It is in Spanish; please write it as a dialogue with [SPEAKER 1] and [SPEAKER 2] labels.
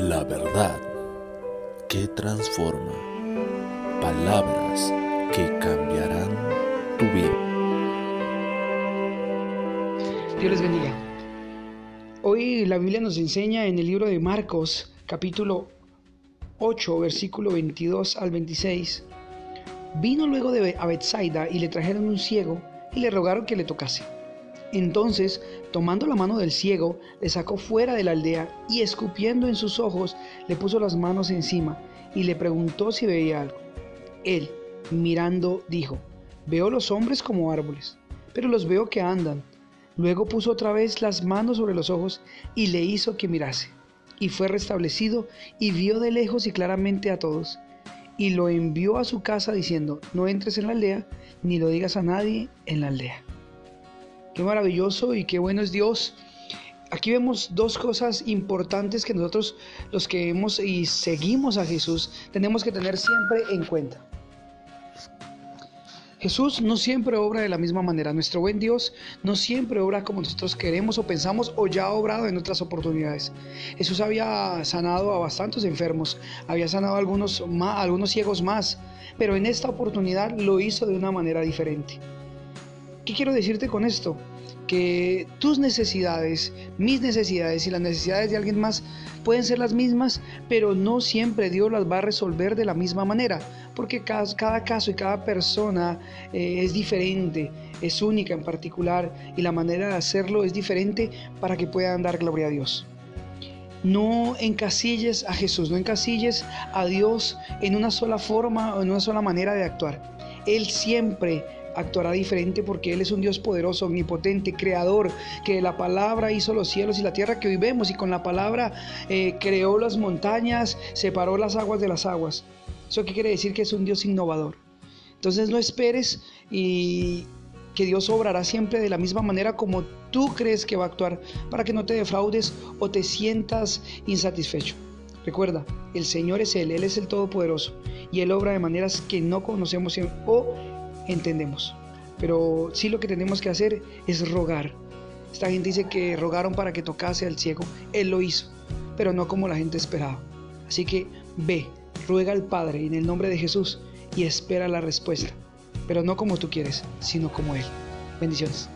[SPEAKER 1] La verdad que transforma. Palabras que cambiarán tu vida.
[SPEAKER 2] Dios les bendiga. Hoy la Biblia nos enseña en el libro de Marcos, capítulo 8, versículo 22 al 26. Vino luego de a Bethsaida y le trajeron un ciego y le rogaron que le tocase. Entonces, tomando la mano del ciego, le sacó fuera de la aldea y escupiendo en sus ojos, le puso las manos encima y le preguntó si veía algo. Él, mirando, dijo, veo los hombres como árboles, pero los veo que andan. Luego puso otra vez las manos sobre los ojos y le hizo que mirase. Y fue restablecido y vio de lejos y claramente a todos. Y lo envió a su casa diciendo, no entres en la aldea, ni lo digas a nadie en la aldea. Qué maravilloso y qué bueno es Dios. Aquí vemos dos cosas importantes que nosotros los que hemos y seguimos a Jesús tenemos que tener siempre en cuenta. Jesús no siempre obra de la misma manera. Nuestro buen Dios no siempre obra como nosotros queremos o pensamos o ya ha obrado en otras oportunidades. Jesús había sanado a bastantes enfermos, había sanado a algunos, algunos ciegos más, pero en esta oportunidad lo hizo de una manera diferente. ¿Qué quiero decirte con esto? Que tus necesidades, mis necesidades y las necesidades de alguien más pueden ser las mismas, pero no siempre Dios las va a resolver de la misma manera, porque cada, caso y cada persona eh, es diferente, es única en particular y la manera de hacerlo es diferente para que puedan dar gloria a Dios. No encasilles a Jesús, no encasilles a Dios en una sola forma o en una sola manera de actuar. Él siempre actuará diferente porque Él es un Dios poderoso, omnipotente, creador, que de la palabra hizo los cielos y la tierra que hoy vemos y con la palabra eh, creó las montañas, separó las aguas de las aguas. ¿Eso qué quiere decir? Que es un Dios innovador. Entonces no esperes y que Dios obrará siempre de la misma manera como tú crees que va a actuar para que no te defraudes o te sientas insatisfecho. Recuerda, el Señor es Él, Él es el Todopoderoso y Él obra de maneras que no conocemos o entendemos. Pero sí lo que tenemos que hacer es rogar. Esta gente dice que rogaron para que tocase al ciego. Él lo hizo, pero no como la gente esperaba. Así que ve, ruega al Padre en el nombre de Jesús y espera la respuesta. Pero no como tú quieres, sino como Él. Bendiciones.